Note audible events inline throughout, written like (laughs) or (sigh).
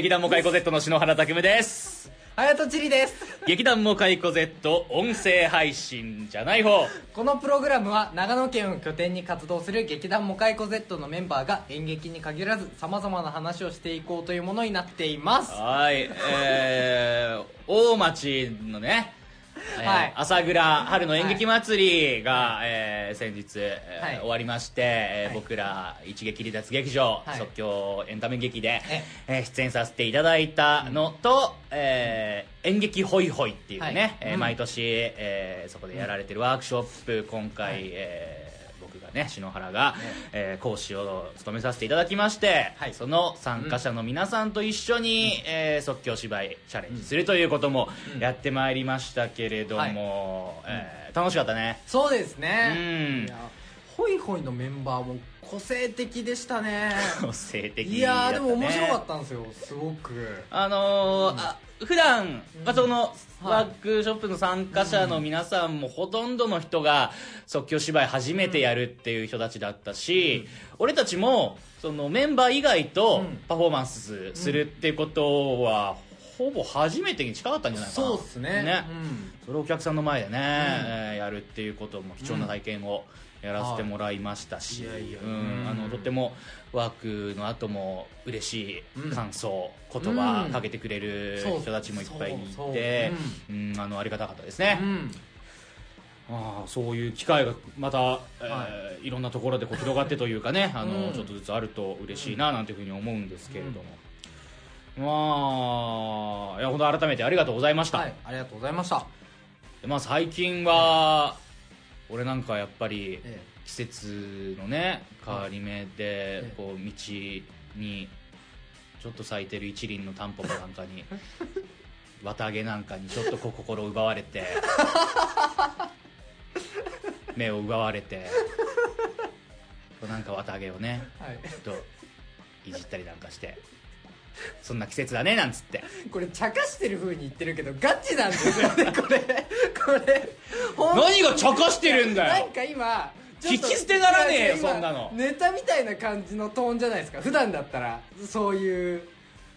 劇団モカイコ Z の篠原拓夢です。はやとちりです。劇団モカイコ Z 音声配信じゃない方。このプログラムは長野県を拠点に活動する劇団モカイコ Z のメンバーが演劇に限らずさまざまな話をしていこうというものになっています。はいえー、大町のねえーはい。朝倉春の演劇祭りが、えー先日、えーはい。終わりまして、えーはい。僕ら一撃離脱劇場、はい。即興エンタメ劇でえ、えー出演させていただいたのと、えー演劇ホイホイっていうね、はい。えーうん。毎年、えーそこでやられてるワークショップ今回、はい。えーね篠原が、ね。えー講師を務めさせていただきまして、はい。その参加者の皆さんと一緒に、えー即興芝居チャレンジするということもうん。やってまいりましたけれども、えー楽しかったね。そうですうねん。いやホイホイのメンバーも個性的でしたね。(laughs) 個性的いやーでも面白かっったんですよ。すごく。たあのーあ普段、まあ、そのはい。ワークショップの参加者の皆さんもほとんどの人が即興芝居初めてやるっていう人たちだったし、俺たちもそのメンバー以外とうん。パフォーマンスするっていうことは、ほぼ初めてに近かったんじゃないかな。そうっすね。ね、うん。それをお客さんの前でね、えーやるっていうことも貴重な体験をやらせてもらいましたし、とってもワークの後も嬉しい感想、言葉うん。かけてくれる人たちもいっぱいいて、うん。あのありがたかったですね、うん。ああそういう機会がまた、えーはい。ろんなところでこう広がってというかね (laughs) あの、うん。ちょっとずつあると嬉しいななんていうふうに思うんですけれども、まあいや本当改めてありがとうございました、はい。ありがとうございました。でまあ最近は、俺なんかやっぱりえ季節のね変わり目でええ。こう道にちょっと咲いてる一輪のタンポポなんかに (laughs) 綿毛なんかにちょっと心奪われて (laughs) 目を奪われてなんか綿毛をねはい。ちょっといじったりなんかして (laughs) そんな季節だねなんつって。これ茶化してる風に言ってるけどガチなんですよね (laughs) これ。これ。何が茶化してるんだよ。なんか今聞き捨てならねえよそんなの。ネタみたいな感じのトーンじゃないですか普段だったら。そういう。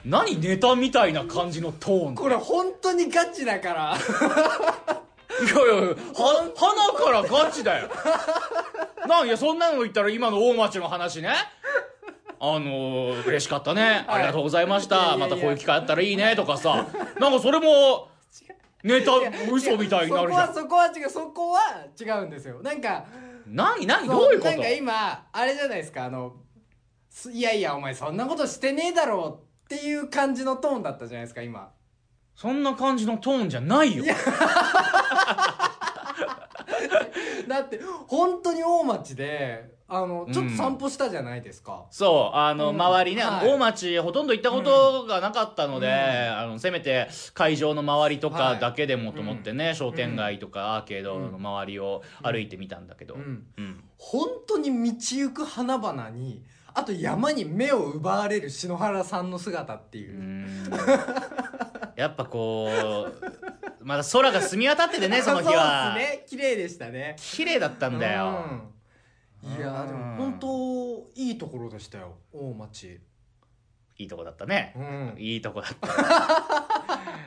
何ネタみたいな感じのトーン？これ本当にガチだから。いやいやいや、は、花からガチだよ。(laughs) なんいや、そんなの言ったら今の大町の話ね。あのー、嬉しかったね。ありがとうございました。またこういう機会あったらいいね、とかさ。なんかそれも、(laughs) ネタ、嘘みたいになるじゃん。そこはそこは違うそこは違うんですよなんか何何そどういうこと？なんか今あれじゃないですかあのすいやいやお前そんなことしてねえだろうっていう感じのトーンだったじゃないですか今そんな感じのトーンじゃないよ。だって本当に大町であのちょっと散歩したじゃないですか、そう、あの、うん。周りね、はい。大町ほとんど行ったことがなかったので、あの、せめて会場の周りとかだけでもと思ってね、商店街とかアーケードの周りを歩いてみたんだけど、うん。うん。本当に道行く花々にあと山に目を奪われる篠原さんの姿っていう。う、ん。(laughs) やっぱこう、まだ空が澄み渡っててね、その日は。(laughs) そうですね。綺麗でしたね。綺麗だったんだよ。うんいやーでも本当いいところでしたよ。大町。いいとこだったね。うん。いいとこだった。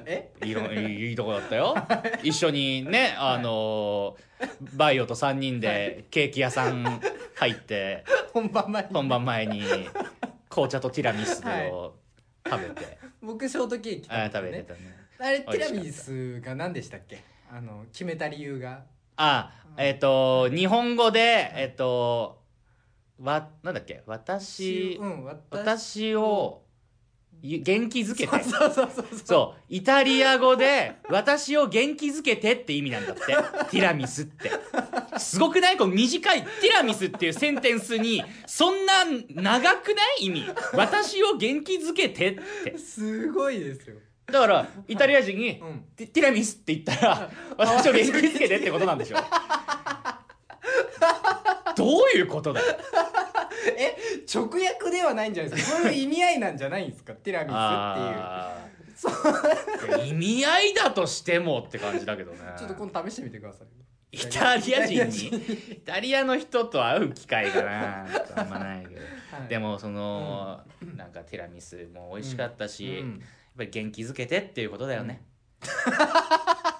(laughs) え？いいのいいいいとこだったよ。一緒にね、あのーバイオと3人でケーキ屋さん入って、(laughs) 本番前に。本番前に紅茶とティラミスを食べて、僕ショートケーキ食べあて、ね、食べてたね。あれティラミスが何でしたっけ？あの決めた理由があ、えっ、と、日本語で、えっ、と、わ、なんだっけ？私、うん私私をゆ元気づけて。そうそうそうそうそう。イタリア語で、私を元気づけてって意味なんだって。ティラミスって。すごくない？この短いティラミスっていうセンテンスに、そんな長くない？意味。私を元気づけてって。すごいですよだから、イタリア人に、うん。ティティラミスって言ったら、私を元気づけてってことなんでしょ。(laughs) どういうことだよ。え直訳ではないんじゃないですか。そういう意味合いなんじゃないんですか？ティラミスっていう。あー。いや意味合いだとしてもって感じだけどね。ちょっと今度試してみてください。イタリア人に？イタリアの人と会う機会がなあんまないけど、はい。でもその、なんかティラミスも美味しかったし、うんぱり元気づけてっていうことだよね、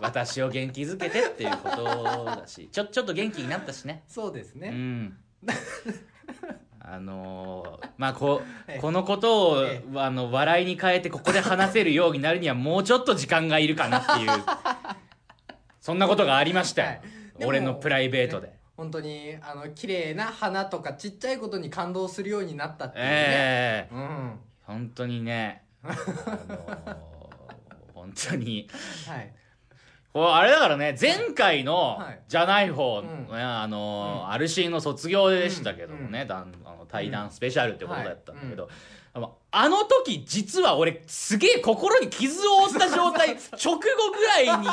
私を元気づけてっていうことだしちょちょっと元気になったしね。そうですね、うん。(laughs) あのーまあこええ。このことを、えあの笑いに変えてここで話せるようになるにはもうちょっと時間がいるかなっていう (laughs) そんなことがありましたよ、はい。俺のプライベートで、ね本当にあの綺麗な花とかちっちゃいことに感動するようになったっていうね、ええ。うん。本当にねあのー本当に。はい。これあれだからね前回のはい。じゃない方、うん。ねあのーうん。アルシーの卒業でしたけどもね、うん。だんあの対談スペシャルってことだったんだけど、はあのあの時実は俺すげえ心に傷を負った状態 (laughs) 直後ぐらいに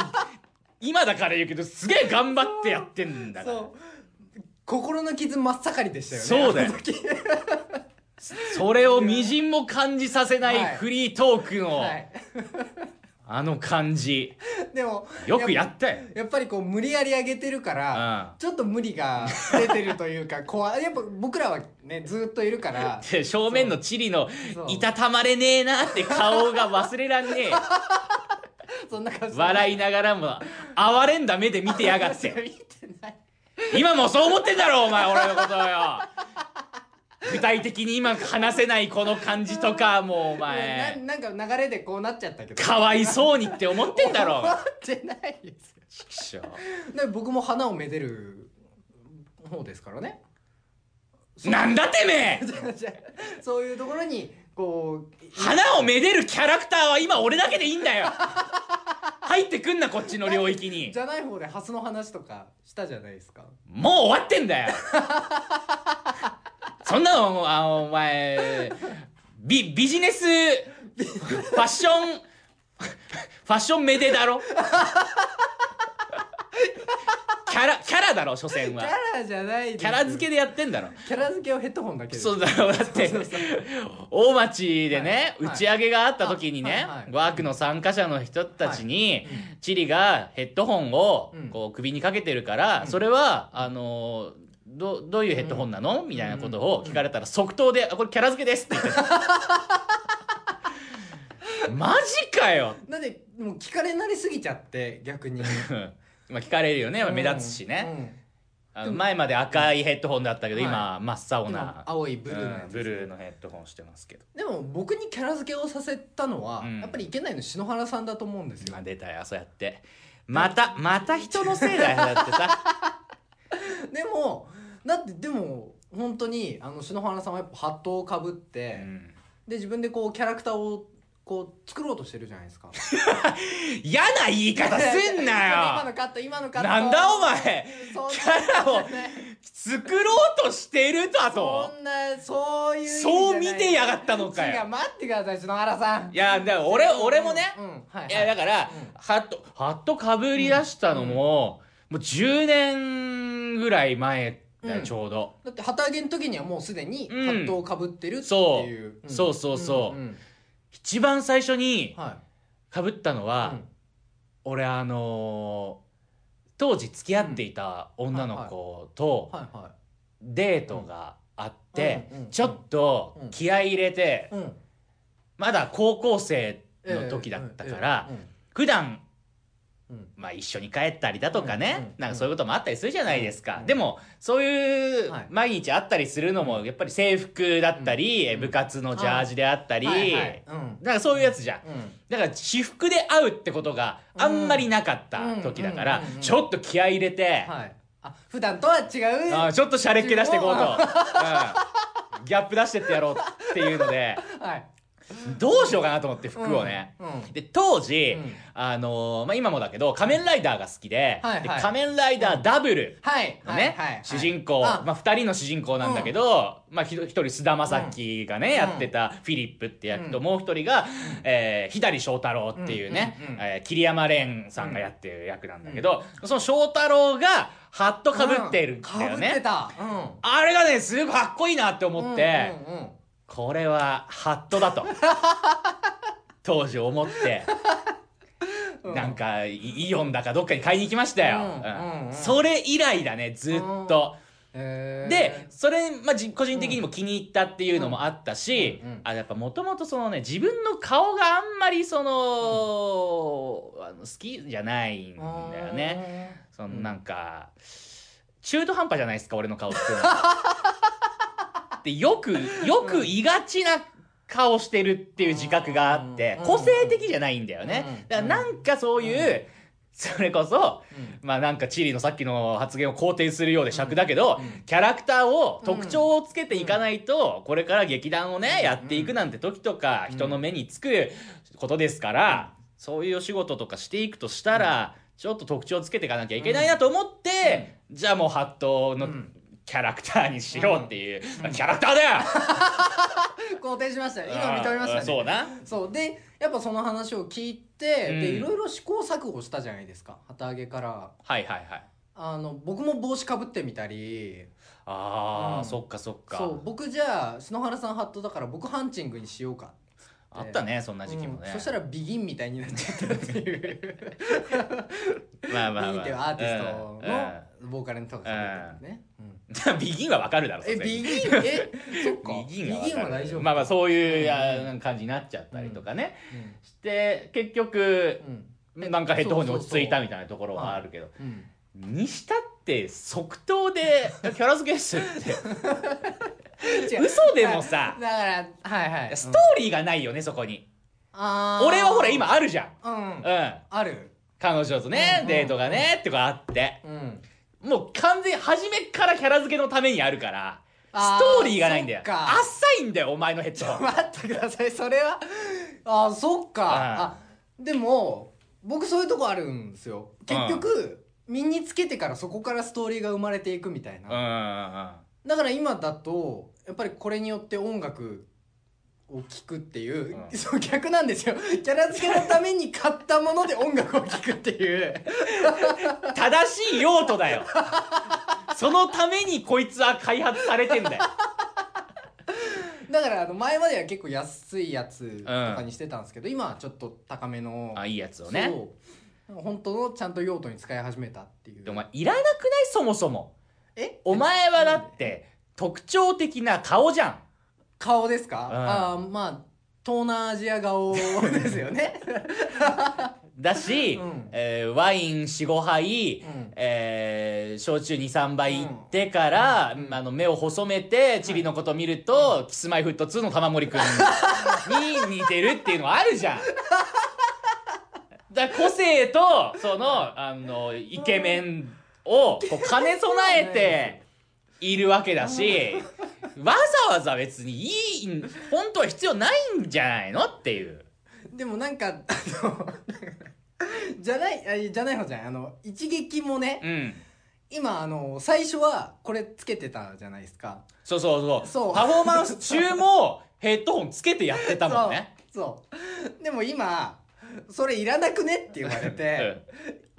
今だから言うけどすげえ頑張ってやってんだから。心の傷真っ盛りでしたよねそうだよそれをみじんも感じさせないはい。フリートークの、はい。あの感じ。でもよくやったよ、やっぱりこう無理やり上げてるから、ちょっと無理が出てるというか (laughs) 怖い。やっぱ僕らはねずっといるから。(laughs) で正面のチリのいたたまれねえなって顔が忘れらんねえ。(laughs) そんな感じ笑いながらも哀れんだ目で見てやがって。今もそう思ってんだろお前俺のことをよ具体的に今話せないこの感じとかもうおな前。なんか流れでこうなっちゃったけど。かわいそうにって思ってんだろ。思ってないですよ。ちくしょで僕も花をめでる方ですからね。なんだてめえ！そういうところにこう花をめでるキャラクターは今俺だけでいいんだよ。(laughs) 入ってくんなこっちの領域に。じゃない方でハスの話とかしたじゃないですか。もう終わってんだよ (laughs) そんなのあお前ビビジネスファッションファッションめでだろ？キャラキャラだろ所詮キャはラじゃないですキャラ付けでやってんだろ。キャラ付けをヘッドホンだけでそうだろだって。大町でね、はい。打ち上げがあった時にね、はい。はい。ワークの参加者の人たちに、はいチリがヘッドホンをうん。こう首にかけてるから、それはあのーどどういうヘッドホンなの、みたいなことを聞かれたら即答で「あこれキャラ付けです」って言って。た (laughs) マジかよ。なんでもう聞かれなりすぎちゃって逆に。(laughs) まあ聞かれるよね、まあ目立つしね、あの前まで赤いヘッドホンだったけど、はい今真っ青今な青いブルーのやつうんブルーのヘッドホンしてますけど。でも僕にキャラ付けをさせたのは、うん。やっぱりいけないの篠原さんだと思うんですよ。まあ出たよ。そうやって。またまた人のせいだよ。だってさ。(laughs) でもだってでも本当にあの篠原さんはやっぱハットをかぶって、うん。で自分でこうキャラクターをこう作ろうとしてるじゃないですか。(laughs) 嫌な言い方すん今なよ。のカット今のカットなんだお前。キャラを作ろうとしてるとあと。そんなそういうそう見てやがったのかよ。違う待ってください篠原さん。いやだから俺俺もね、うんうんはいはい。いやだから、うん。ハットハットかぶり出したのも、もう10年ぐらい前だちょうど。だって旗揚げの時にはもうすでにハうん。ットをかぶってるってそう。いう、ん。そうそうそう。んん。一番最初にはかぶったのい、は、うん。俺あのー当時付き合っていた女の子とはいはデートがあって、うんうんうん。ちょっと気合い入れて、いうん。まだ高校生の時だったから、えええ普段えうんまあ一緒に帰ったりだとかね、なんかそういうこともあったりするじゃないですか、うんでもそういうはい。毎日あったりするのもやっぱり制服だったり、うん部活のジャージであったり、なんかそういうやつじゃん、うん。だから私服で会うってことがあんまりなかった時だからちょっと気合い入れて、普段とは違う。あーちょっとシャレっ気出していこうと、うん。ギャップ出してってやろうっていうので。(laughs) はいどうしようかなと思って服をね、うん。うんで当時、うん。あのーまあ、今もだけど仮面ライダーが好きで,、はいはい。で仮面ライダーダブルはいのね、はいはい。主人公、あ。まあ、2人の主人公なんだけど、まあ、一人菅田将暉がね、ん。やってたフィリップって役と、うん。もう一人が、えー、左翔太郎っていうね、うんうんうん。えー桐山蓮さんがやってる役なんだけど、その翔太郎がハットかぶってるんだよね、あれがねすごくかっこいいなって思って、うんうんうんこれはハットだと。(laughs) 当時思って。うん。なんかイイオンだかどっかに買いに行きましたよ、うんうん。うんそれ以来だねずっと、へー。でそれ、まあ、じ個人的にも気に入ったっていうのもあったし、うんうんあやっぱもともとそのね自分の顔があんまりその,、あの好きじゃないんだよね。そのなんか中途半端じゃないですか俺の顔って (laughs) いうのはでよくよく言いがちな顔してるっていう自覚があってうん。個性的じゃないんだよね。うん。だからなんかそういうそれこそうん。まあなんかチリのさっきの発言を肯定するようで尺だけど、うん。キャラクターを特徴をつけていかないと、これから劇団をね、やっていくなんて時とか、人の目につくことですから、そういうお仕事とかしていくとしたら、ちょっと特徴つけていかなきゃいけないなと思って、じゃあもうハットのうんキャラクターにしようっていう、キャラクターだよ！(laughs) 肯定しましたよ。今認めましたね。そうな。そう。でやっぱその話を聞いて、うん。でいろいろ試行錯誤したじゃないですか。旗揚げから。はいはいはい。あの僕も帽子かぶってみたり。ああ、うん。そっかそっか。そう。僕じゃあ篠原さんハットだから僕ハンチングにしようか。あったね、そんな時期もね。うん。そしたらビギンみたいになっちゃったっていう。(laughs) まあまあまあ。(laughs) ビギンっていうアーティストうん。うん。のボーカルの人がかぶってるね、うん。(laughs) ビギンはわかるだろ、えビギン？え (laughs) そっか。ビギンはわかる。は大丈夫まあまあそういう感じになっちゃったりとかね、うん。して結局うん。なんかヘッドホンに落ち着いたみたいなところはあるけど。うんにしたって即答で (laughs) キャラ付けっすって。嘘でもさ。だからはいはい。ストーリーがないよねそこに。俺はほら今あるじゃん。うん。うん。ある。彼女とねうんデートがねってかあって。うんもう完全に初めっからキャラ付けのためにあるからストーリーがないんだよ。浅いんだよお前のヘッド。待ってください。それは？あそっか。ああでも僕そういうとこあるんですよ。結局身につけてからそこからストーリーが生まれていくみたいな、うんうんうん。だから今だとやっぱりこれによって音楽を聴くっていう、うん。そう逆なんですよ。キャラ付けのために買ったもので音楽を聴くっていう。正しい用途だよ。そのためにこいつは開発されてんだよ。だからあの前までは結構安いやつとかにしてたんですけど、今はちょっと高めのあいいやつをね。本当のちゃんと用途に使い始めたっていう。でお前いらなくない？そもそも。え？お前はだって特徴的な顔じゃん顔ですか、ん。ああまあ東南アジア顔ですよね。(laughs) だし、うん。えーワイン45杯、うん。えー焼酎23杯いってから、うん。あの目を細めてチリのこと見ると、キスマイフット2の玉森くんに似てるっていうのはあるじゃん。(laughs) だ個性とそのあのイケメンをこう兼ね備えているわけだしわざわざ別にいい本当は必要ないんじゃないのっていう。でもなんかあのじゃないあじゃない方じゃない。あの一撃もね、うん。今あの最初はこれつけてたじゃないですか。そうそうそう。そう。パフォーマンス中もヘッドホンつけてやってたもんね。(laughs) そう。でも今それいらなくねって言われて、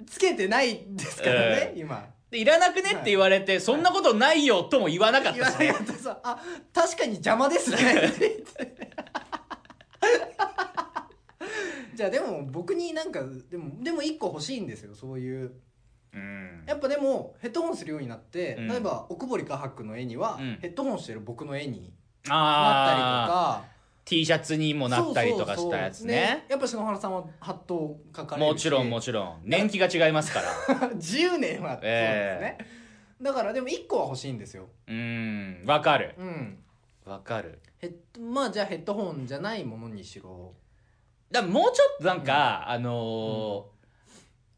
つけてないんですからね、今でいらなくね？って言われて、そんなことないよとも言わなかっ言わたなかったさあ確かに邪魔ですね。って言ってじゃあでも僕になんかでもでも一個欲しいんですよそういう。うん。やっぱでもヘッドホンするようになって、うん。例えば奥堀画伯の絵には、うん。ヘッドホンしてる僕の絵になったりとああか T シャツにもなったりとかしたやつそうそうそう。ね。でやっぱ篠原さんはハットを描かれもちろんもちろん。年季が違いますから。(laughs) 10年はそうですね、えだからでも1個は欲しいんですよ。うんわかる。うん。わかる。ヘッドまあじゃあヘッドホンじゃないものにしろ。だもうちょっとなんか、あのー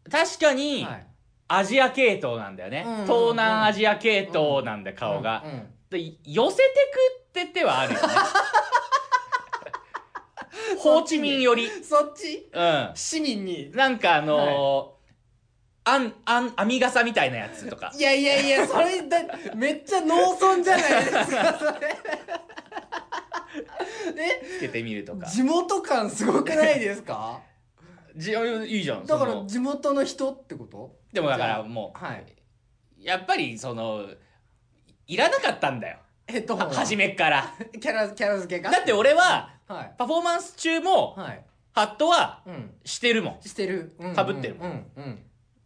確かにはい。アジア系統なんだよね、うんうんうん。東南アジア系統なんだよ顔が、うんうん。で寄せてくって手はあるよね (laughs) ホーチミンより。そっち？うん。市民に？なんかあのーあん、あん、編み傘みたいなやつとか。いやいやいやそれだめっちゃ農村じゃないですかそれ。(laughs) つけてみるとか。え。地元感すごくないですか？(laughs) じいいじゃん。だから地元の人ってこと？でもだからもう、はい。やっぱりその、いらなかったんだよ。ヘッドホンはめっから。(laughs) キャラキャラ付けが？だって俺は、はい。パフォーマンス中も、はい。ハットはうん。してるもん。してる。うん。被ってるうん。うん。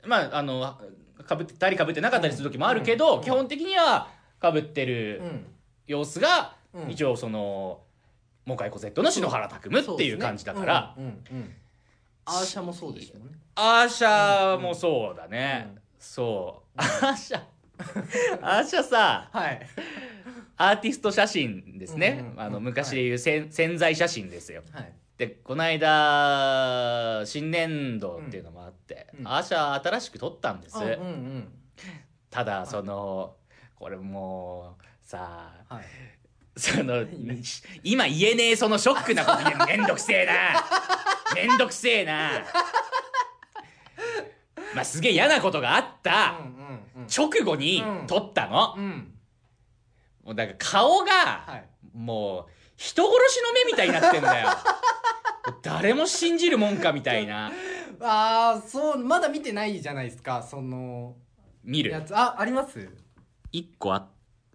まああのかぶってたりかぶってなかったりする時もあるけど、うん。基本的にはかぶってうるん。様子が、うん。一応その「モカイコ Z」の篠原拓夢っていう感じだから、アーシャもそうですよね。アーシャもそうだね、うん。そう。アーシャ。アーシャさはいアーティスト写真ですね、あの昔でい。うせん潜在写真ですよ。はい。でこの間新年度っていうのもあって、うん。アーシャ新しく撮ったんです、あうんうん。ただそのこれもうさはい。その今言えねえそのショックなこと言う。のめんどくせえな。めんどくせえな。まあすげえ嫌なことがあった直後に撮ったの、うんもうだから顔がはい。もう人殺しの目みたいになってんだよ。(laughs) 誰も信じるもんかみたいな。ああそうまだ見てないじゃないですかその見る。やつ。ああります？一個あ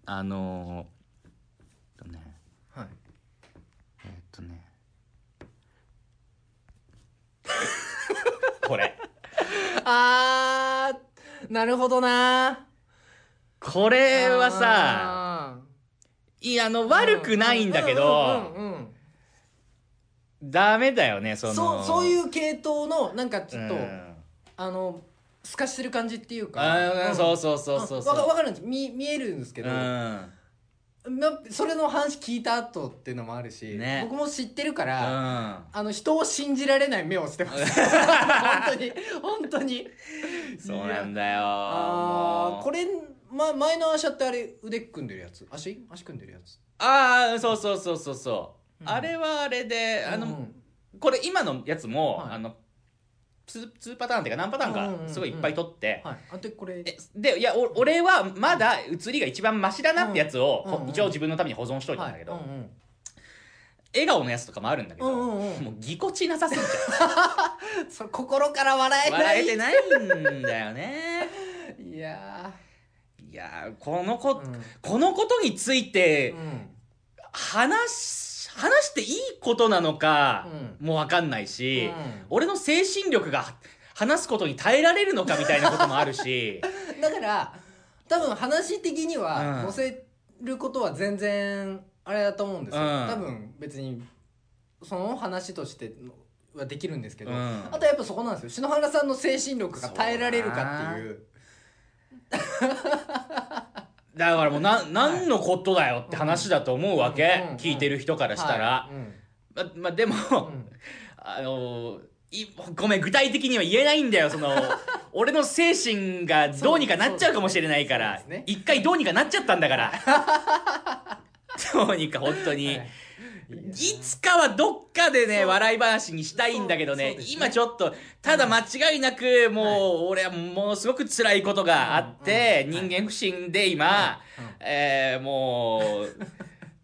あのー、えっとね。はい。えっとね。(laughs) これ。(laughs) あーなるほどなこれはさあいやあのー悪くないんだけどうんうんうんうん。ダメだよねその。そうそういう系統のなんかちょっと、うん。あの透かしてる感じっていうか。あーんそうそうそうそうそわかわかるんです見見えるんですけど、うん。まそれの話聞いた後っていうのもあるし、ね。僕も知ってるかうら、ん。あの人を信じられない目をしてます。(laughs) 本当に本当に。そうなんだよ。もう。ああこれ、ま、前の足ってあれ腕組んでるやつ？足？足組んでるやつ？ああそうそうそうそうそう、うん。あれはあれであの、うんこれ今のやつも、はい。あの 2, 2パターンっていうか何パターンかすごいいっぱい取って、はい。あでこれ。えでいやお俺はまだ写りが一番マシだなってやつを、うんうんうん。一応自分のために保存しといたんだけど、はい。うんうん笑顔のやつとかもあるんだけど、うんうんうん。もうぎこちなさすぎち (laughs) そ心から笑えない。笑えてないんだよね。(laughs) いやいやーこのこ、ーうん。このことについてうん話し話していいことなのかうもわかんないし、うん。俺の精神力が話すことに耐えられるのかみたいなこともあるし。(laughs) だから多分話的にはうん。載せることは全然あれだと思うんですよ、うん。多分別にその話としてはできるんですけど、うん。あとやっぱそこなんですよ。篠原さんの精神力が耐えられるかっていう (laughs) だからもうな何のことだよって話だと思うわけ、うん聞いてる人からしたら、はい。うんままでも、うん。あのいごめん具体的には言えないんだよその (laughs) 俺の精神がどうにかなっちゃうかもしれないから、ね。一回どうにかなっちゃったんだから。(laughs) どうにか本当に、はいいつかはどっかでね笑い話にしたいんだけどね。ね。今ちょっとただ間違いなくもう、俺はものすごく辛いことがあって、うん。うん。人間不信で今、うん。うん。えーもう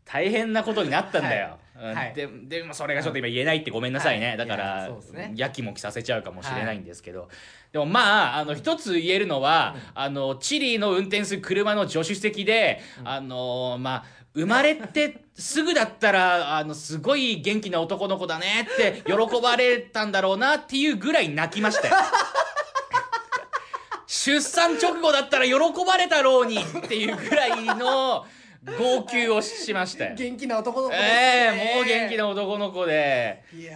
大変なことになったんだよ、(laughs) うん。はい。ででもそれがちょっと今言えないってごめんなさいね、はいいだからね。やきもきさせちゃうかもしれないんですけど、でもまああの一つ言えるのは、あのチリの運転する車の助手席で、あのまあ生まれてすぐだったらあのすごい元気な男の子だねって喜ばれたんだろうなっていうぐらい泣きましたよ。(laughs) 出産直後だったら喜ばれたろうにっていうぐらいの号泣をしましたよ。元気な男の子ですね。ええもう元気な男の子で。いや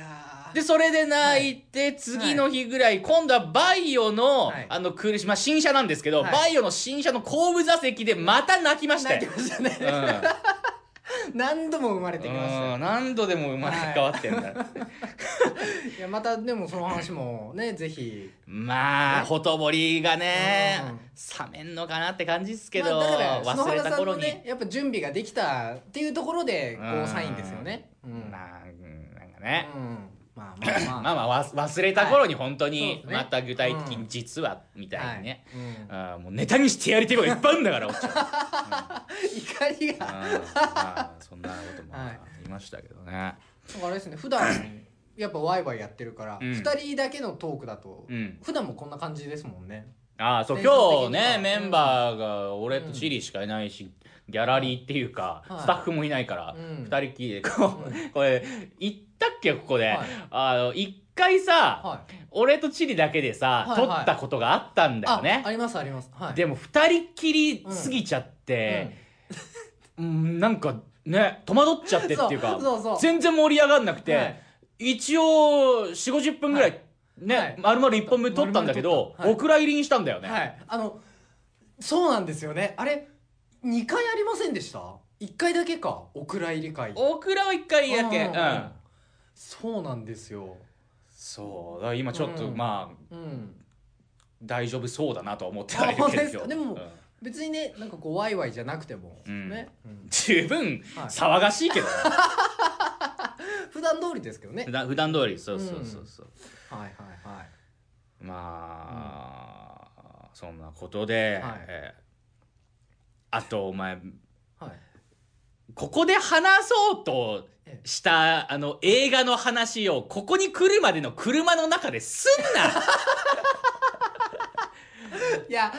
ー。で、それで泣いて、次の日ぐらい、今度はバイオの、はい。あの、苦し、まあ、新車なんですけど、はい。バイオの新車の後部座席でまた泣きましたよ。泣き。ましたね、(laughs) 何度も生まれてきましたようん。何度でも生まれ変わってんだ。(laughs) いやまたでもその話もねぜひまあ、ほとぼりがねうん、冷めんのかなって感じですけど、まあだから篠忘れた頃に。のねやっぱ準備ができたっていうところでこうんうサインですよねうんなんかね。うんまあまあまあ。(laughs) まあまあわ忘れた頃に本当はい。にまた具体的に実はみたいにね、あーもうネタにしてやりてえこといっぱいあるんだからおっちゃん、(laughs) 怒りが。うんまあそんなこともはい言いましたけどね、なんかあれですね普段やっぱワイワイやってるからうん。二、人だけのトークだと、うん。普段もこんな感じですもんね。ああそう今日ねメンバーが俺とチリしかいないし、ギャラリーっていうか、はい。スタッフもいないから、うん。二人きりでこう、これ行ったっけここで、はい。あの一回さ、はい。俺とチリだけでさ、はいはい。撮ったことがあったんだよね。あありますあります。はい。でも二人っきり過ぎちゃって、うん、なんかね戸惑っちゃってっていうかそうそうそう。全然盛り上がんなくて、はい。一応4 5 0分ぐらい、はい。ね、はい。丸々1本目撮ったんだけど、丸々撮ったはい。お蔵入りにしたんだよね、はい。あのそうなんですよね。あれ2回ありませんでした？1回だけか。お蔵入り会。お蔵は1回だけ。ううん。ん、そうなんですよ。そう。だから今ちょっと、うん。まあうん。大丈夫そうだなとは思ってはいるけあ本当ですどか？でもうん。別にねなんかこうワイワイじゃなくても、うん。ね、うん。十分はい。騒がしいけど。ね、(laughs) 普段通りですけどね。普段普段通り。そうそうそうそう、はいはいはい。まあ、そんなことで、はい。えーあとお前はい。ここで話そうとしたあの映画の話をここに来るまでの車の中ですん (laughs) いや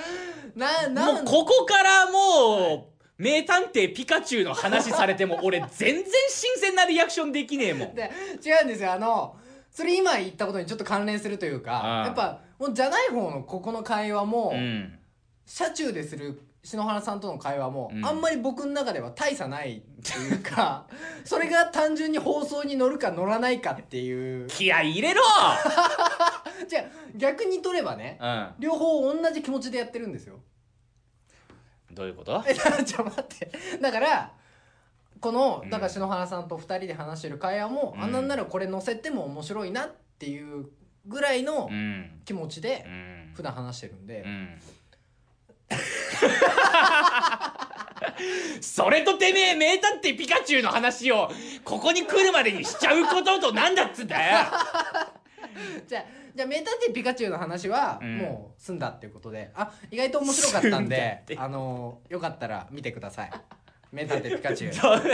なななもうここからもう名探偵ピカチュウの話されても俺全然新鮮なリアクションできねえもん。で違うんですよ。あのそれ今言ったことにちょっと関連するというかやっぱもうじゃない方のここの会話も、うん。車中でする篠原さんとの会話も、うん。あんまり僕の中では大差ないっていうか (laughs) それが単純に放送に乗るか乗らないかっていう。気合い入れろ！(laughs) じゃあ逆に取ればねうん。両方同じ気持ちでやってるんですよ。どういうこと？(laughs) えちょ待って。だからこのうん。だから篠原さんと2人で話してる会話も、うん。あんなんならこれ載せても面白いなっていうぐらいのうん。気持ちでうん。普段話してるんで、うんそれとてめえ名探偵ピカチュウの話をここに来るまでにしちゃうこととなんだっつうんだよ。じゃあじゃあ名探偵ピカチュウの話はうんもう済んだっていうことで、あ意外と面白かったん済んだであのよかったら見てください。名探偵ピカチュウ。(laughs) ど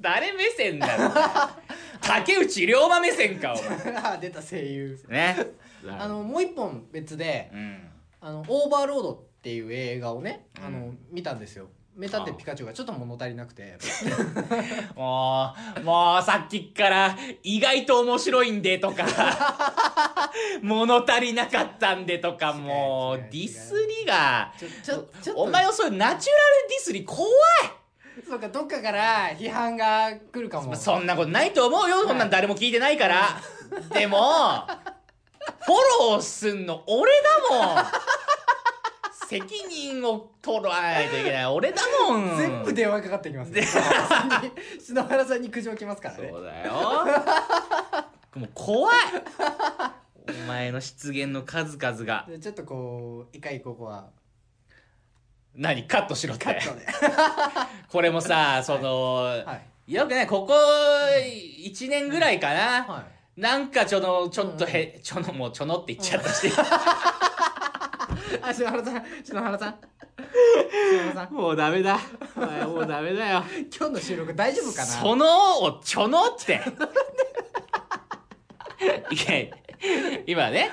誰目線だよ。(laughs) 竹内涼真目線かお前。あ (laughs) 出た声優。ね。あのもう一本別でうん「あのオーバーロード」っていう映画をねあの、うん見たんですよ。名探偵ピカチュウがちょっと物足りなくて。(laughs) もうもうさっきっから意外と面白いんでとか。(laughs) 物足りなかったんでとか。もう違う違う。ディスりがちょちょちょっと。お前のそういうナチュラルディスり怖い。そうかどっかから批判が来るかも。まあそんなことないと思うよ、そんなん誰も聞いてないから。でも、フォローすんの俺だもん。(laughs) 責任を取らないといけない俺だもん。全部電話かかってきますね (laughs) 篠原さんに苦情来ますからねそうだよ。もう怖い。お前の失言の数々が。でちょっとこう一回ここは何カットしろって (laughs) これもさ、その、はいよくね、ここ1年ぐらいかな。はいなんかちょの、ちょっとへ、ちょの、もうちょのって言っちゃったし。(laughs) あ篠原さん。篠原さん。篠原さん。もうダメだ。もうダメだよ。(laughs) 今日の収録大丈夫かな？そのをちょのって。(laughs) いや今ね、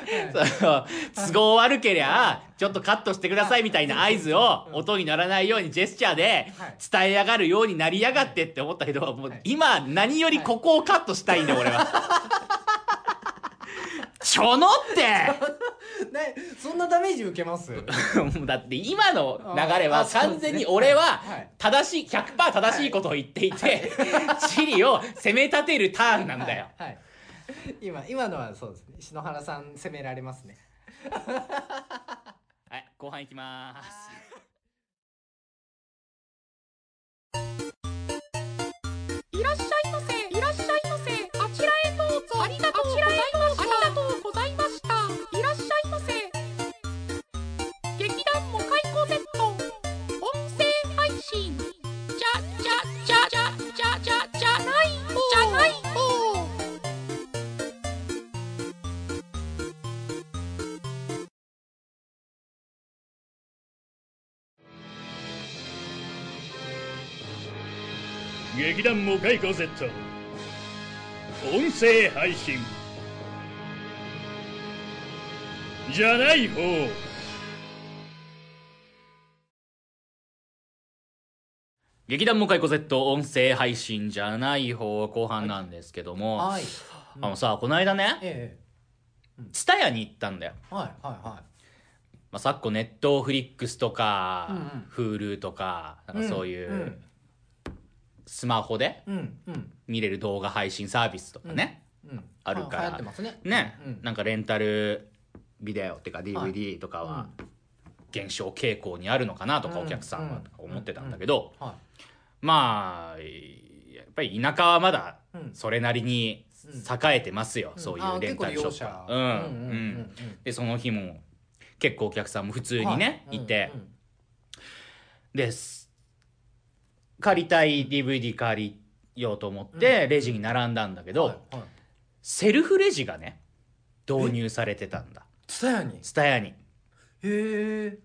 その都合悪けりゃ、ちょっとカットしてくださいみたいな合図を音にならないようにジェスチャーではい。伝えやがるようになりやがってって思ったけど、もうはい。今何よりここをカットしたいんだよ、俺は。ちょのって。ねそんなダメージ受けます？も (laughs) うだって今の流れは完全に俺ははい。正しい100%正しいことを言っていてチリを攻め立てるターンなんだよ。はい、はい。今今のはそうですね。篠原さん責められますね。はい後半いきます劇団モカイコ Z 音声配信。じゃない方。劇団モカイコ Z 音声配信じゃない方後半なんですけども、はい。あのさこの間ねえツタヤに行ったんだよ、えはいはいはまあ、昨今ネットフリックスとか、うんうん。Hulu とかなんかそういう、うんうんスマホでいうんうん。見れる動画配信サービスとかね、うんあるから。流行ってますね。ね、うんなんかレンタルビデオっていうか DVD とかは減少傾向にあるのかなとかうんお客さんはうん思ってたんだけど、はまあやっぱり田舎はまだうん。それなりに栄えてますよ、いそういあうレンタルショップ。結構は利用者。うんうん。うんうんでその日も結構お客さんも普通にね、はい。いて、うん。うんです借りたい DVD 借りようと思ってレジに並んだんだけど、はいはい。セルフレジがね導入されてたんだ。ツタヤに？スタヤに。へえ。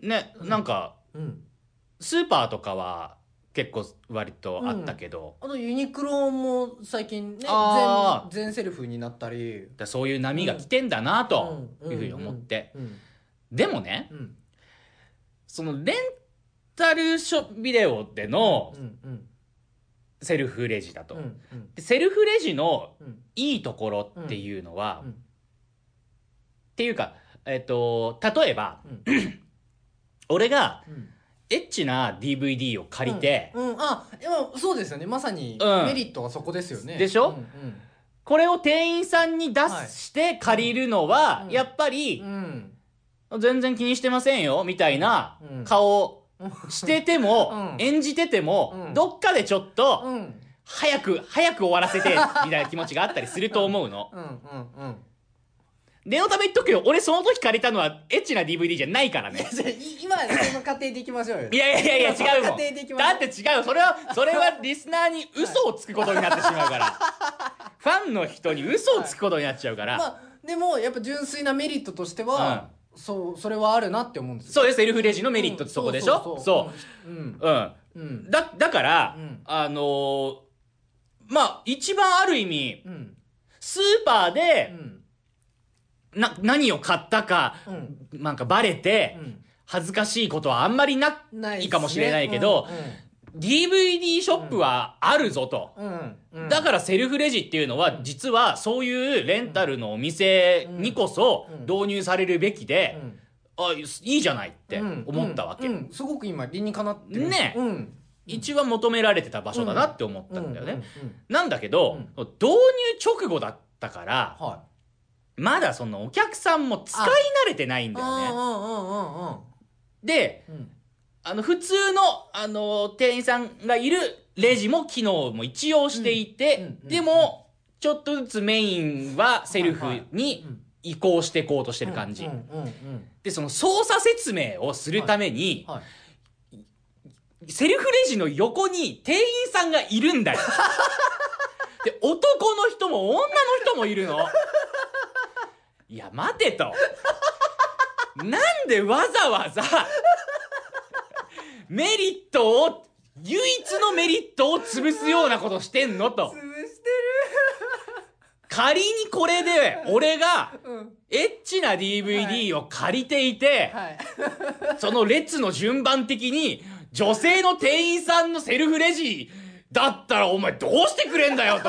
ねなんかうん。スーパーとかは結構割とあったけど、あとユニクロも最近ね全全セルフになったり。だそういう波が来てんだなとうんいうふうに思って、うん。でもねうん。そのレンタルショビデオでのうんうんセルフレジだと、セルフレジのうん。いいところっていうのは、うんっていうか、えっと例えば、うん。(coughs) 俺がうん。エッチな DVD を借りて、うん。うん。あでもそうですよね。まさにうん。メリットはそこですよね。でしょ？うんこれを店員さんに出して借りるのは、うん。やっぱりうん。う、ん全然気にしてませんよ、みたいなうん。顔してても、うん演じてても、うんどっかでちょっと、うん早く、早く終わらせて、(laughs) みたいな気持ちがあったりすると思うの。うんうんうん念のため言っとくよ、俺その時借りたのはエッチな DVD じゃないからね。じゃあい今その過程でいきましょうよいやいやいやいや違うもん。だって違う。それは、それはリスナーに嘘をつくことになってしまうから。(laughs) ファンの人に嘘をつくことになっちゃうから。まあでもやっぱ純粋なメリットとしては、そうそれはあるなって思うんですよ。そうです、セルフレジのメリットってそこでしょ、そううん。うん。うん。だ、だから、うん。あのーまあ、一番ある意味、うん。スーパーうで、ん。な、何を買ったか、うん。なんかバレて、恥ずかしいことはあんまりなないかもしれないけど、DVD ショップはあるぞと。うん。うん。うん。だからセルフレジっていうのは、実はそういうレンタルのお店にこそうん。導入されるべきで、うん。あ、いいじゃないって思ったわけ。すごく今理にかなってる。ね。うん。一番求められてた場所だなって思ったんだよね。なんだけど、う導入直後だったから、はまだそのお客さんも使い慣れてないんいだよね。で、うんあの、普通の、あの、店員さんがいるレジも機能も一応していて、でも、ちょっとずつメインはセルフはいはいにうん移行していこうとしてる感じ。で、その操作説明をするために、はいセルフレジの横に店員さんがいるんだよ。(laughs) で、男の人も女の人もいるの。いや、待てと。なんでわざわざ、メリットを、唯一のメリットを潰すようなことしてんのと。潰して仮にこれで、俺が、エッチな DVD を借りていて、はい (laughs) その列の順番的に、女性の店員さんのセルフレジだったらお前どうしてくれんだよと。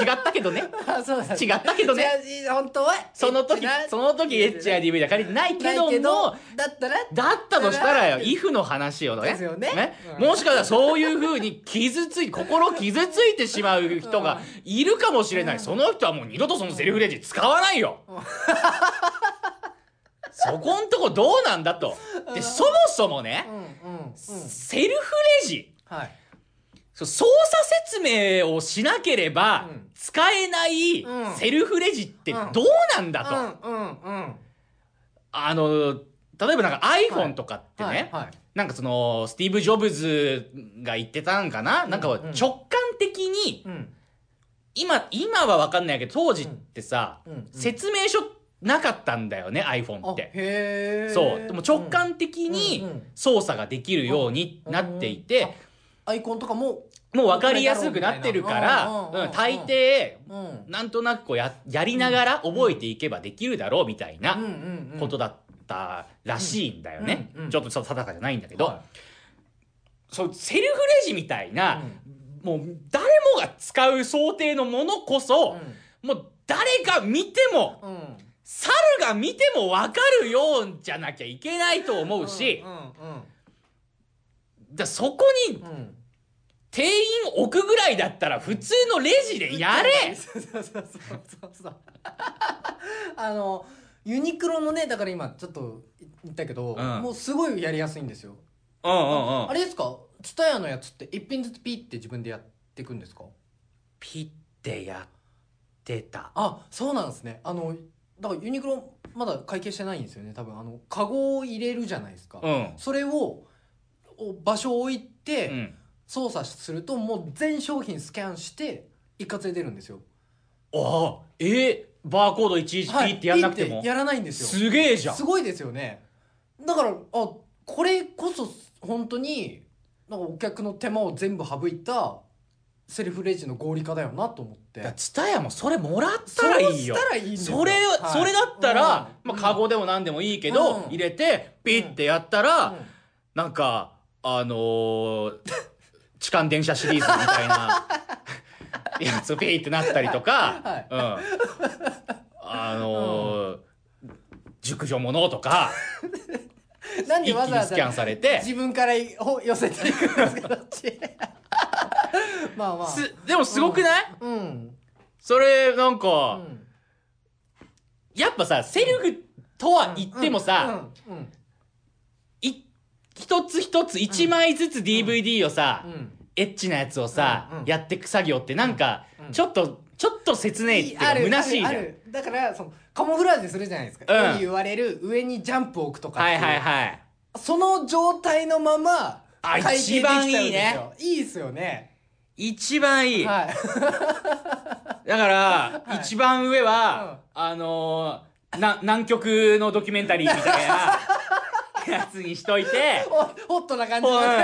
違ったけどね。あ (laughs) そうだ違ったけどね。本当は。その時その時エッチな DVD は借りてないけどないけども、だったら。だったとしたらよ、うんイフの話をね。ですよね。うん。もしかしたらそういう風に傷つい、(laughs) 心傷ついてしまう人がいるかもしれない。その人はもう二度とそのセルフレジ使わないよ。(laughs) そこんとこどうなんだと。で、そもそもねセルフレジ、はい操作説明をしなければうん。使えないうん。セルフレジってどうなんだと。あの、例えばなんか iPhone とかってね、なんかその、スティーブ・ジョブズが言ってたんかな、なんか直感的に、うん。今、今はわかんないけど、当時ってさ、説明書なかったんだよね、iPhone あって。そう。でも直感的にうん操作ができるようになっていて、アイコンとかももう分かりやすくなってるから、うんうんうんうんうん大抵、うんなんとなくこうや、やりながら覚えていけばできるだろうみたいなうんうんうん。ことだったらしいんだよね、うんうんちょっとそう定かじゃないんだけど、はそうセルフレジみたいな、もう誰もが使う想定のものこそ、もう誰が見てもうん。うん猿が見ても分かるようじゃなきゃいけないと思うし、うんうんだそこに店員置くぐらいだったら普通のレジでやれ。そうそうそうそう。そ (laughs) うあのユニクロのねだから今ちょっと言ったけど、うん。もうすごいやりやすいんですよ、うんうんうん。あれですか？ツタヤのやつって一品ずつピッて自分でやっていくんですか？ピッてやってた。あそうなんですね。あのだからユニクロまだ会計してないんですよね多分。あのカゴを入れるじゃないですか、うん。それをお場所を置いて、うん。操作するともう全商品スキャンして一括で出るんですよ。ああえーバーコードいちいちピッてやんなくても、ピッやらないんですよ。すげえじゃん。すごいですよね。だからあこれこそ本当になんかお客の手間を全部省いたセルフレジの合理化だよなと思って。だツタヤもそれもらったらいいよ。そいいそれ、はいそれだったら、うんまあ、カゴでも何でもいいけど、うん。入れてピッてやったら、うん。なんかあのー、痴漢電車シリーズみたいな。(laughs) やつピーってなったりとか、はい。うん、あのー熟女ものとか。なんでわざわざにスキャンされて。自分からほ寄せていくんですかこっち。(laughs) まあまあ。すでもすごくない、うん。それなんうか、ん。やっぱさセルフとは言ってもさ、うん一つ一つ一枚ずつ DVD をさ、うん。エッチなやつをさ、うんうん。やってく作業ってなんか、うん。ちょっとちょっと切ねえっていうかある。虚しいじゃん。だからそのカモフラージュするじゃないですか、うん。言われる上にジャンプを置くとかはいはいはい。その状態のままあ一番いいね。いいですよね。一番いい、はい。(laughs) だから、はい。一番上は、あのーな南極のドキュメンタリーみたいなやつにしといて。ホホットな感じうんうん。で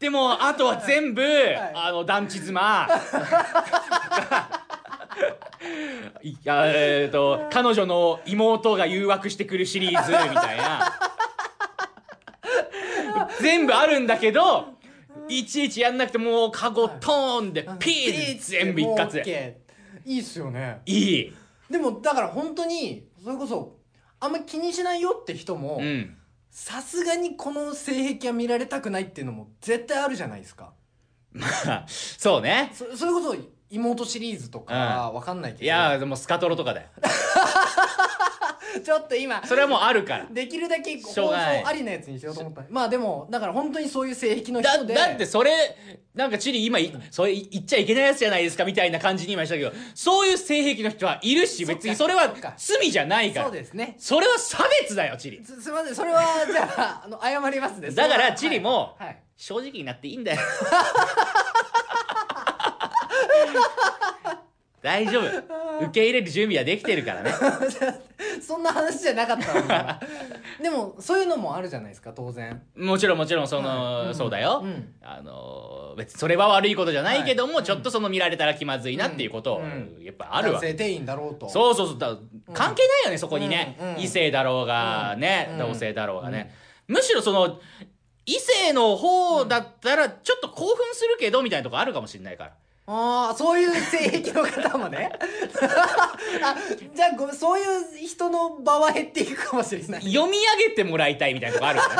でもあとは全部、あの団地妻。いやえっ、と彼女の妹が誘惑してくるシリーズみたいな。全部あるんだけどいちいちやんなくてもうカゴトーンでピーン全部一括で。でいいっすよね。いい。でもだから本当にそれこそあんま気にしないよって人もうん。さすがにこの性癖は見られたくないっていうのも絶対あるじゃないですか。まあそうね。そそれこそ妹シリーズとかわかんないけど。いやでもスカトロとかだよ (laughs) ちょっと今それはもうあるから。できるだけ放送しょうありなやつにしようと思った。まあでもだから本当にそういう性癖のだ人で。だってそれなんかチリ今い、それ言っちゃいけないやつじゃないですかみたいな感じに今したけどそういう性癖の人はいるし別にそれは罪じゃないから。そうですね。それは差別だよチリ。すすいません。それはじゃああの謝りますね。だからチリもはい。はい。正直になっていいんだよ (laughs) 大丈夫。(laughs) 受け入れる準備はできてるからね。(laughs) そんな話じゃなかった (laughs) でもそういうのもあるじゃないですか当然。もちろんもちろんその、はいうんそうだよ、うん。あの別にそれは悪いことじゃないけども、はいちょっとその見られたら気まずいなっていうこと、うんやっぱあるわ。男性店員だろうと。そうそうそう。だ関係ないよね、そこにね、異性だろうがね、うん同性だろうがね、むしろその異性の方だったらちょっと興奮するけどみたいなとこあるかもしれないからああそういう性癖の方もね。(laughs) あじゃあごそういう人の場は減っていくかもしれない。読み上げてもらいたいみたいなとこあるよね。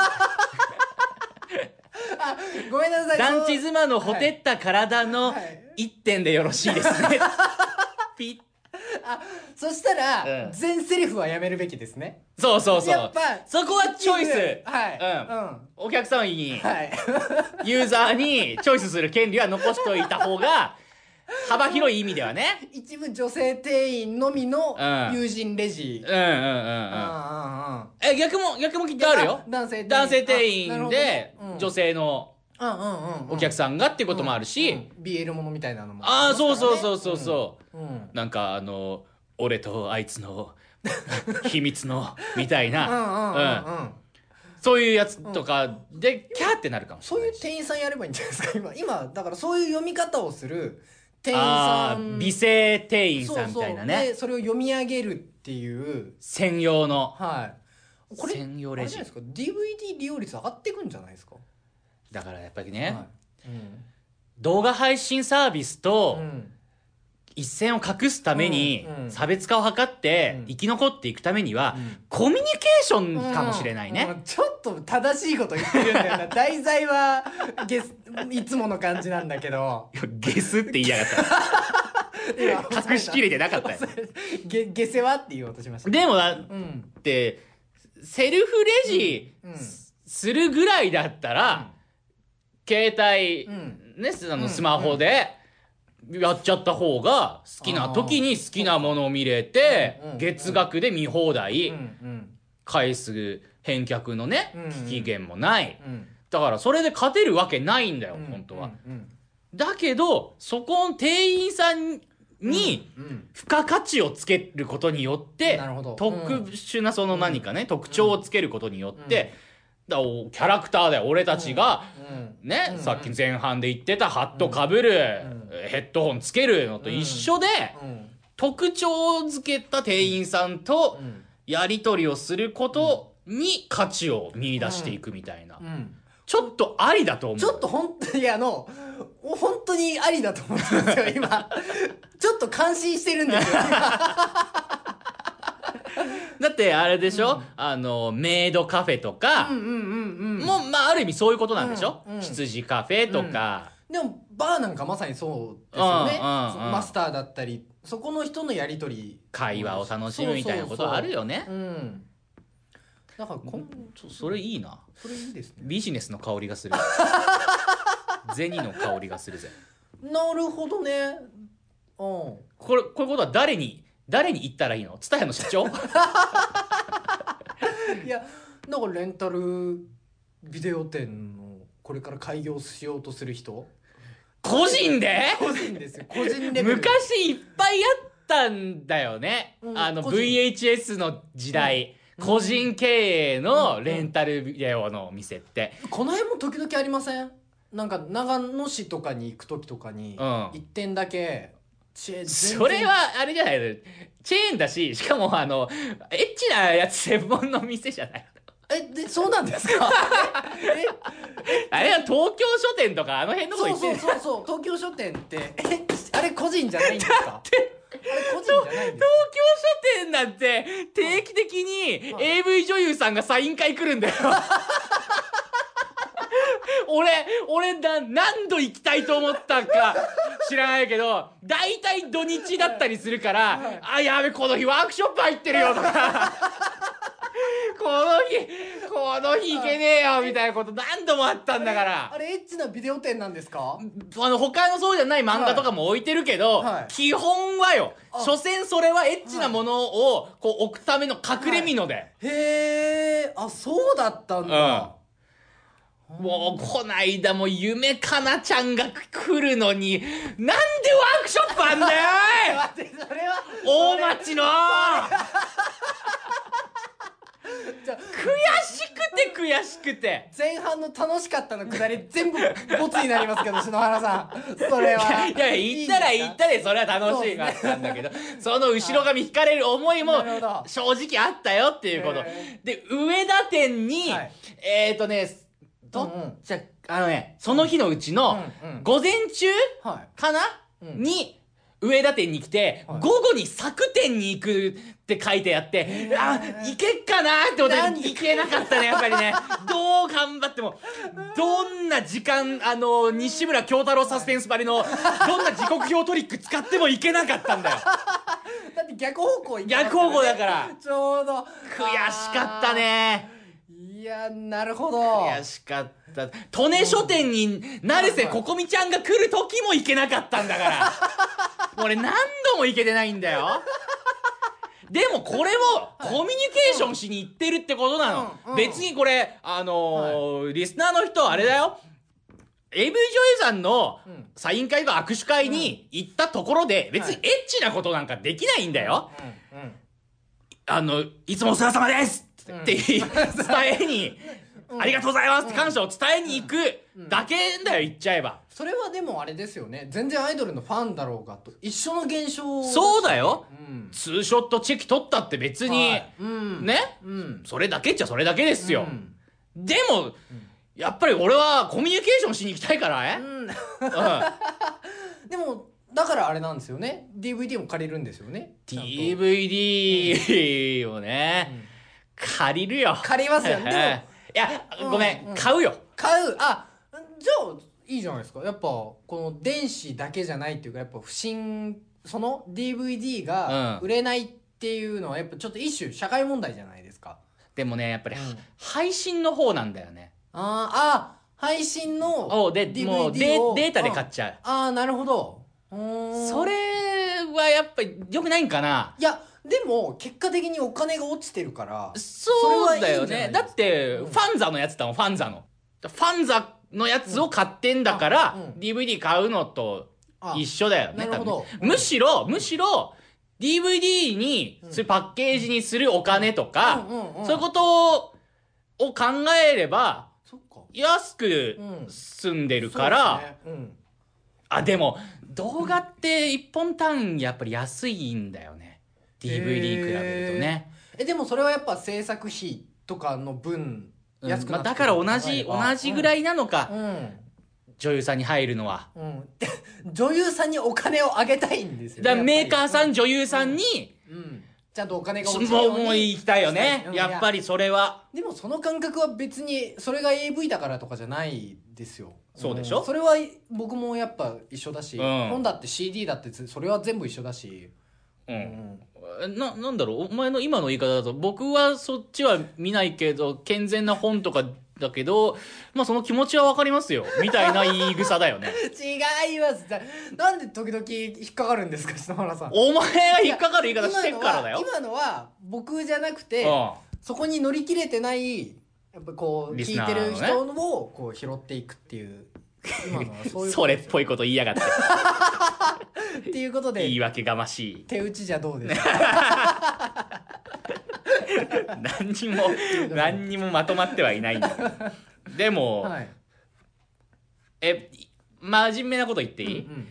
あごめんなさい団地妻のほてった体のはい。一点でよろしいですね。(laughs) ピあそしたら、うん。全セリフはやめるべきですね。ッそうそうそう。やっぱそこはチョイス。はい、うん。お客様にはい。ユーザーにチョイスする権利は残しといた方が幅広い意味ではね。一部女性店員のみのうん。友人レジ、うんうんうんうん。あえ逆も逆もきっとあるよ。男性店員。男性店あなる員ほどでね。うん。女性のうんうんうんうん。お客さんがっていうこともあるし、うん BL ものみたいなのも。ああそうそうそううそうそう、うん。うん。なんかあの俺とあいつの (laughs) 秘密のみたいな、うんうんうんうん。そういうやつとかでキャーってなるかもしそうれないし。いう店員さんやればいいんじゃないですか今。今だからそういう読み方をする店員あさんあ美声店員さんみたいなね。そうそう。でそれを読み上げるっていう。専用の。はい。これ専用レジ。あれじゃないですか？DVD 利用率上がっていくんじゃないですか？だからやっぱりね、はい。動画配信サービスうとんうん一線を画すために差別化を図ってうん。生き残っていくためにはうん。コミュニケーションかもしれないね、うん。ちょっと正しいこと言ってるんだよな題材はゲスいつもの感じなんだけど。ゲスって言いやがった。隠しきれてなかったよ。(laughs) ゲゲセはって言おうとしました。でもだっうん。てセルフレジうん。するぐらいだったら、携帯、うん。ねあうん。のスマホでやっちゃった方が好きな時に好きなものを見れて月額で見放題。返す返却のねうん期限もない。うんだからそれで勝てるわけないんだようん本当は。うんだけどそこの店員さんに付加価値をつけることによって特殊なその何かね特徴をつけることによってキャラクターだよ俺たちが。うん。ね、うん。さっき前半で言ってたハットかぶる、ん。ヘッドホンつけるのと一緒で、うん。特徴付けた店員さんとうん。やり取りをすることに価値を見出していくみたいな、うん。ちょっとありだと思う。ちょっと本当にあの本当にありだと思ってますよ今。(laughs) ちょっと感心してるんですよ今 (laughs) だってあれでしょ、あのメイドカフェとか、うんうんうんうん。もうまあある意味そういうことなんでしょ、うんうん。羊カフェとか、でもバーなんかまさにそうですよね、うんうんうん。マスターだったりそこの人のやり取り。会話を楽しむみたいなことあるよねそう。そうそううん。だからこんそそれいいな。それいいですね。ビジネスの香りがする。(laughs) 銭の香りがするぜ。なるほどね。うん。これこういうことは誰に誰に言ったらいいの？蔦屋の社長？(laughs) いやだからレンタルビデオ店のこれから開業しようとする人？個人で？個人ですよ。個人レベル。昔いっぱいあったんだよね、うん。あの VHS の時代、うん。個人経営のレンタルビデオのお店って、この辺も時々ありません？なんか長野市とかに行く時とかにうん。一点だけそれはあれじゃないのチェーンだししかもあのエッチなやつ専門の店じゃないえでそうなんですか？(laughs) えあれは東京書店とかあの辺のことそう言って。るそうそうそう。東京書店って。えあれ個人じゃないんですか？あれ個人じゃないんです東京書店なんて定期的に AV 女優さんがサイン会来るんだよ。俺、俺だ、何度行きたいと思ったか知らないけど、大体土日だったりするから、あ、やべ、この日ワークショップ入ってるよとか、この日、この日行けねえよみたいなこと何度もあったんだから。あ。れエッチなビデオ店なんですか？あの、他のそうじゃない漫画とかも置いてるけど、はい。基本はよ、あ。所詮それはエッチなものを、こう置くための隠れ蓑で。へえあそうだったんだ、もう、こないだも夢かなちゃんが来るのに、なんでワークショップあんだよ待ってそれは大町の。悔しくて悔しくて。前半の楽しかったのくだり全部ボツになりますけど篠原さん。それは。いやいや、行ったら行ったでそれは楽しいかったんだけど、その後ろ髪引かれる思いも正直あったよっていうこと。へ。で、上田店に、はい。えっ、ー、とね、どっちゃ、あのね、その日のうちの午前中はい。かな、うん。に、上田店に来て、はい。午後に作店に行くって書いてあって、ー。あ、行けっかなって思って行けなかったね、やっぱりね。(laughs) どう頑張っても、どんな時間、あの、西村京太郎サスペンスばりの、どんな時刻表トリック使ってもいけなかったんだよ。(laughs) だって逆方向行ってます逆方向だから。ちょうど。悔しかったね。いやなるほど悔しかった。利根書店に、成瀬ここみちゃんが来る時も行けなかったんだから。(laughs) 俺何度も行けてないんだよ。でもこれもコミュニケーションしに行ってるってことなの。うんうん別にこれ、あのーリスナーの人あれだよ。AV 女優さんのうんサイン会と握手会に行ったところで別にエッチなことなんかできないんだよ。あの、いつもお世話様ですって伝えに、ありがとうございますって感謝を伝えに行くだけだよ言っちゃえば。それはでもあれですよね。全然アイドルのファンだろうがと一緒の現象。そうだよ。うん。ツーショットチェキ取ったって別に、ね？うん。それだけっちゃそれだけですよ、うん。でも、やっぱり俺はコミュニケーションしに行きたいから。ね、うん。うん。(laughs) でもだからあれなんですよね。DVD も借りるんですよね。DVD をね、借りるよ。借りますよ。ねでもいや、ごめん、うん。買うよ。買う。あじゃあいいじゃないですか。やっぱこの電子だけじゃないっていうかやっぱ不審その DVD がうん。売れないっていうのはやっぱちょっと一種社会問題じゃないですか。でもねやっぱり、うん。配信の方なんだよね。あーあ配信のおでもうデータで買っちゃう、ああなるほど。それはやっぱり良くないんかな？いやでも結果的にお金が落ちてるからそうだよね。だって、うん。ファンザのやつだもんファンザの。ファンザのやつを買ってんだから、DVD 買うのとあ一緒だよねなるほど。多分。むしろむしろ DVD にそういうパッケージにするお金とか、そういうことを考えれば安くうん。済んでるから、あでも動画って一本単位やっぱり安いんだよね DVD 比べるとね、うんえでもそれはやっぱ制作費とかの分うん。安くなまあ、ってるだから同じ同じぐらいいなのか、うん。女優さんに入るのは。うん、う (laughs) ん女優さんにお金をあげたいんですよ、ね、だからメーカーさん女優さんに、ぱりうん、ちゃんとお金がも落ちるように。うもう行きたいよね。うん。やっぱりそれは。でもその感覚は別にそれが AV だからとかじゃないですよ。そうでしょ？ん。それは僕もやっぱ一緒だし、うん。本だって CD だってそれは全部一緒だし、ううんんななんだろうお前の今の言い方だと僕はそっちは見ないけど健全な本とかだけどまあその気持ちはわかりますよ。みたいな言い草だよね。(laughs) 違います。だなんで時々引っかかるんですか篠原さん。お前が引っかかる言い方してっからだよ。今のは今のは僕じゃなくて、うん。そこに乗り切れてないやっぱこう聞いてる人をこう拾っていくっていう今のはそういうそれっぽいこと言いやがって。っていうことで。言い訳がましい。手打ちじゃどうですか？(laughs) 何にも何にもまとまってはいないんだよ。でも、はい。え真面目なこと言っていい、うん。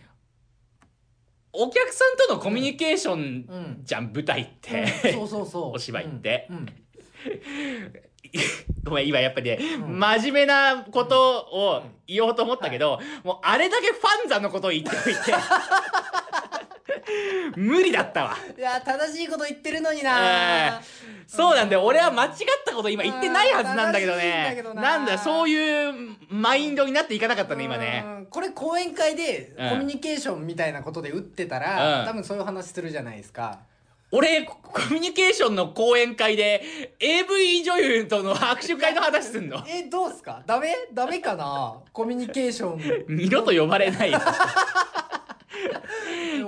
お客さんとのコミュニケーションうん。じゃん舞台って、うん。そうそうそう。(laughs) お芝居って。うんうんごめん今やっぱりね、ん。真面目なことを言おうと思ったけど、もうあれだけファンザのことを言っておいて (laughs) 無理だったわ。いや正しいこと言ってるのにえなーそうなんだよ。俺は間違ったこと今言ってないはずなんだけどね。な。なんだよそういうマインドになっていかなかったね今ね。うん。これ講演会でうん。コミュニケーションみたいなことで打ってたら、うん。多分そういう話するじゃないですか俺ココミュニケーションの講演会で AV 女優との握手会の話すんの？えどうすか？ダメ？ダメかな？コミュニケーション。二度と呼ばれない。よ (laughs)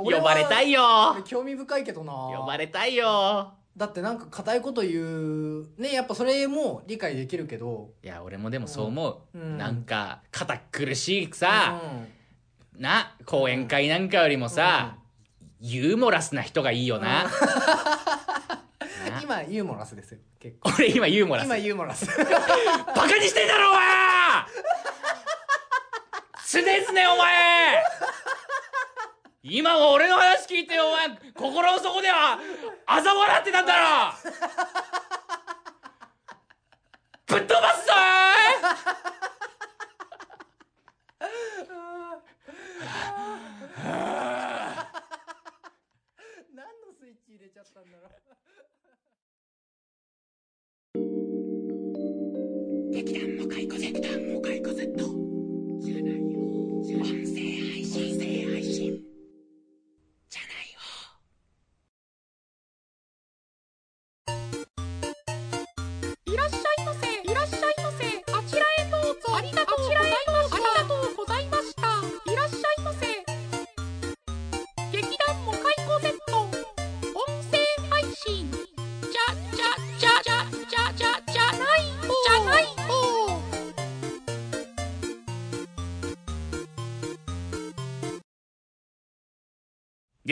呼ばれたいよ。俺興味深いけどな。呼ばれたいよ。だってなんか硬いこと言う。ねやっぱそれも理解できるけど。いや俺もでもそう思う、うん。なんか堅苦しいさ、うん。な講演会なんかよりもさ、ユーモラスな人がいいよな。な。今ユーモラスですよ。結構。俺今ユーモラス。今ユーモラス。バカにしてんだろお前。常々お前。今も俺の話聞いてお前。心の底では嘲笑ってたんだろ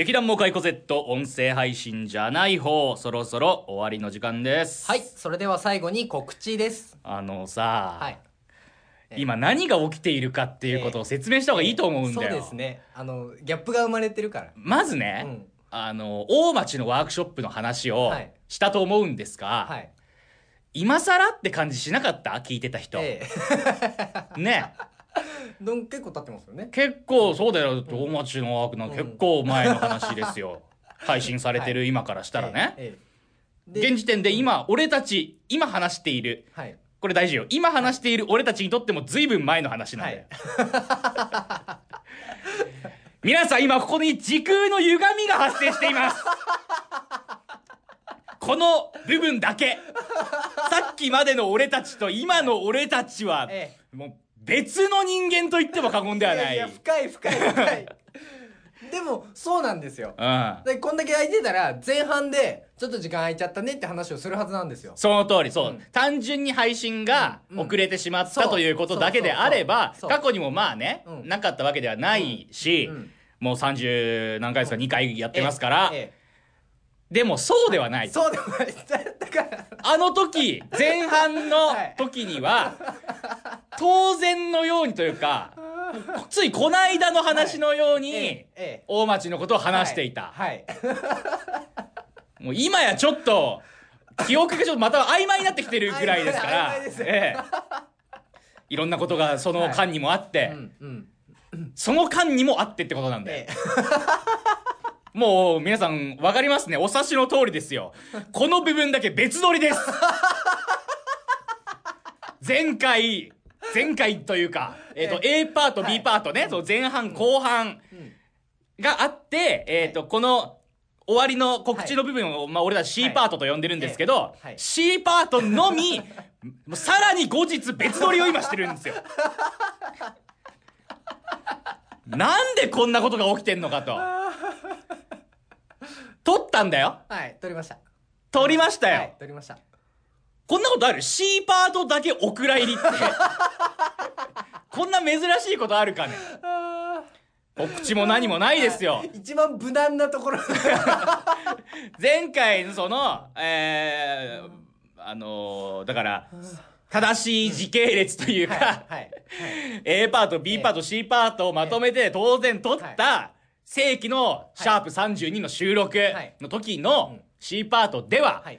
劇団モカイコ Z 音声配信じゃない方そろそろ終わりの時間です。はいそれでは最後に告知です。あのさ、はい。今何が起きているかっていうことを説明した方がいいと思うんだよ、そうですね。あのギャップが生まれてるから。まずね、うん。あの大町のワークショップの話をはい。したと思うんですが、はい。今更って感じしなかった？聞いてた人、えね。えどん結構経ってますよね。結構そうだよ。大町のワークなんか結構前の話ですよ、配信されてる今からしたらね、ええええ。現時点で今俺たち今話している。はい。これ大事よ。今話している俺たちにとっても随分前の話なんだよ、(laughs) 皆さん今ここに時空の歪みが発生しています。(laughs) この部分だけ。さっきまでの俺たちと今の俺たちはえ。もう別の人間と言っても過言ではない。いや深い深い深い。(laughs) でもそうなんですよ。うん。でこんだけ空いてたら前半でちょっと時間空いちゃったねって話をするはずなんですよ。その通りそう、うん。単純に配信がうん遅れてしまった、そう。ということだけであれば過去にもまあね、うん。なかったわけではないし、うん。もう30何回ですか2回やってますから、ええでもそうではないええそうでもない。だから。あの時前半の時には当然のようにというかついこの間の話のように、ええええ。大町のことを話していた、はい、はい。もう今やちょっと記憶がちょっとまた曖昧になってきてるぐらいですから曖昧ですええ。いろんなことがその間にもあって、うんうん。その間にもあってってことなんで、ええもう皆さん分かりますね。お察しの通りですよ。(laughs) この部分だけ別撮りです。前回前回というか、えっと A パート B パートね、その前半後半うん。があって、えっとこの終わりの告知の部分を、まあ俺たち C パートと呼んでるんですけど、はいはい。C パートのみさらに後日別撮りを今してるんですよ。(laughs) なんでこんなことが起きてんのかとたんだよ。はい撮りました。撮りましたよ、はい撮りました。こんなことある ?C パートだけお蔵入りって。(laughs) こんな珍しいことあるかね？告知も何もないですよ。(laughs) 一番無難なところ。(laughs) 前回のその、えー、あのーだから、正しい時系列というか、はいはい A パート、B パート、C パートをまとめて当然撮った正規のシャープ32の収録の時の C パートでは、はい。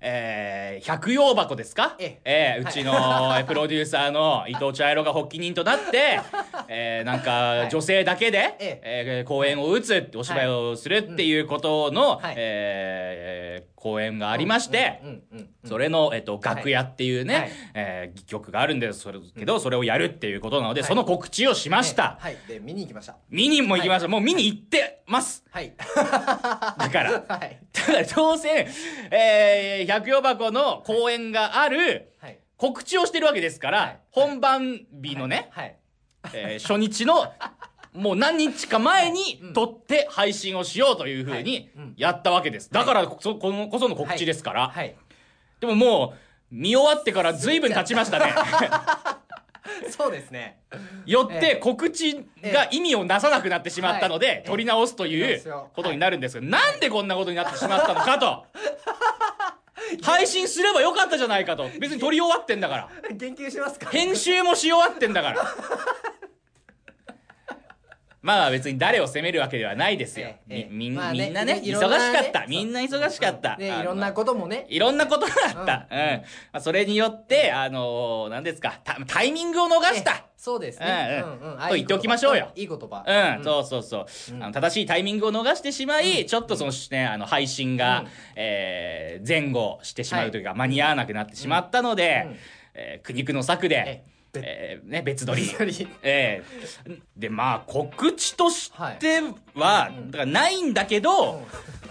えー、百葉箱ですか？ええ。ーうちのえープロデューサーの伊藤茶色が発起人となって、(laughs) えー、なんか女性だけで、え。えー公演を打つってお芝居をするっていうことの、はい。えー公演がありまして、それの、えっと、楽屋っていうね、はい。えー曲があるんです。それけど、それをやるっていうことなので、はい。その告知をしました。はい。で見に行きました。見にも行きました。もう見に行ってます。はい。だから。(laughs) はい。ただ、当然、えー、百葉箱の公演があるはい。告知をしてるわけですから、はい。本番日のね、はい。えー初日の、もう何日か前にうん撮って配信をしようというふうにやったわけです。だからこそ、このこその告知ですから。はいでももう、見終わってから随分経ちましたね。(laughs) そうですねよって告知が意味をなさなくなってしまったのえでえ、取り直すというよことになるんですが、なんでこんなことになってしまったのかと。(laughs) 配信すればよかったじゃないかと。別に撮り終わってんだから。(laughs) 言及しますか編集もし終わってんだから。まあ別に誰を責めるわけではないですよ。ええええ。みみんなね、い忙しかった。みんな忙しかった。あのでいろんなこともね。いろんなことがあった。ううん。ん。まあ、それによって、あのー、何ですかタ、タイミングを逃した。えそうですね。うんうん。あと。言っておきましょうよ。いい言葉。うん、そうそうそう、うん。あの正しいタイミングを逃してしまい、ちょっとそのね、あの、配信が、うん。えー前後してしまうというか、間に合わなくなってしまったので、うん。えー苦肉の策でえ、えーね、別撮り。別撮り。(laughs) えー。で、まあ、告知としては、はい。うんだからないんだけど、うん。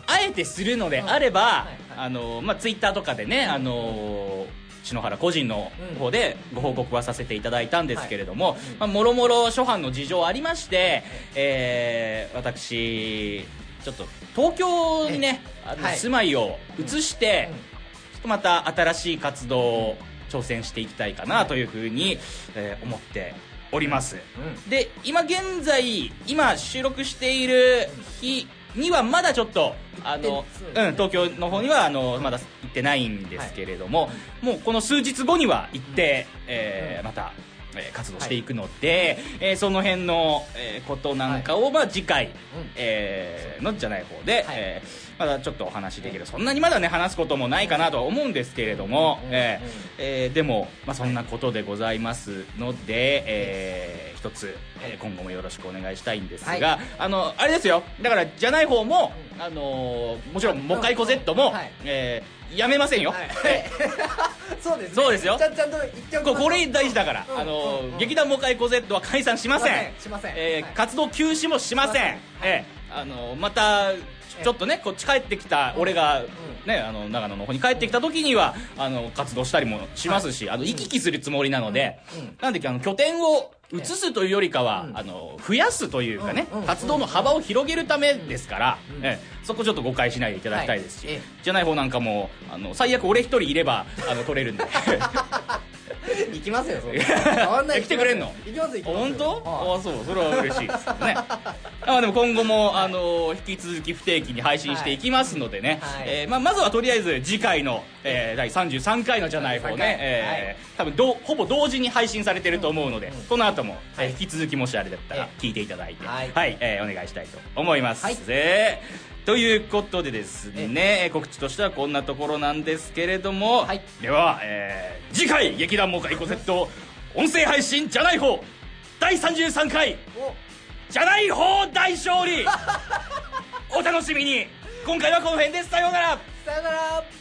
あえてするのであれば、はいはいあの、まあ、ツイッターとかでね、あの、篠原個人の方でご報告はさせていただいたんですけれども、まあ、もろもろ諸般の事情ありまして、えー私、ちょっと東京にね、あのはい住まいを移して、うん。ちょっとまた新しい活動を挑戦していきたいかなというふうに、えー思っております。うん。で、今現在、今収録している日にはまだちょっとあの、ねうん、東京の方にはあのまだ行ってないんですけれども、もうこの数日後には行って、えーまた、えー活動していくので、えーその辺の、えーことなんかを、まあ、次回、えーのじゃない方で、えーまだちょっとお話できる、そんなにまだね話すこともないかなとは思うんですけれども、えーえーでも、まあ、そんなことでございますので、えー一つ、えー今後もよろしくお願いしたいんですが、はい。あのあれですよ。だからじゃない方も、あのーもちろん「もかいこ Z も」はい。えーやめませんよ、はい。え (laughs) そうですね。そうですよ。ちゃんちゃんと言ってこれ大事だから、うんあの劇団もかいこ Z は解散しません。しませんえーはい。活動休止もしません、しません。えーあのーまたちょっとねこっち帰ってきた俺が、ね、あの長野の方に帰ってきた時にはあの活動したりもしますし、あの行き来するつもりなので、なんであの拠点を移すというよりかは、あの増やすというかね、活動の幅を広げるためですから、ええ。そこちょっと誤解しないでいただきたいですし、じゃない方なんかもあの最悪俺一人いればあの取れるんで (laughs) (laughs) 行きますよそんな。(laughs) 変わんない来てくれんの？行きます行きます。本当？はい。ああそうそれは嬉しいですね。(laughs) あでも今後もあの引き続き不定期に配信していきますのでね、はい。えーまあ、まずはとりあえず次回の、えー第33回のじゃない方33ね回、えー多分どうほぼ同時に配信されてると思うので、この後も、えー引き続きもしあれだったらえ聞いていただいては、はい。いえーお願いしたいと思います、はい。でということでですね、えー告知としてはこんなところなんですけれども、はい。では、えー次回劇団モカイコセット音声配信じゃない方第33回お。じゃない方大勝利。お楽しみに。今回はこの辺ですさようなら。さよなら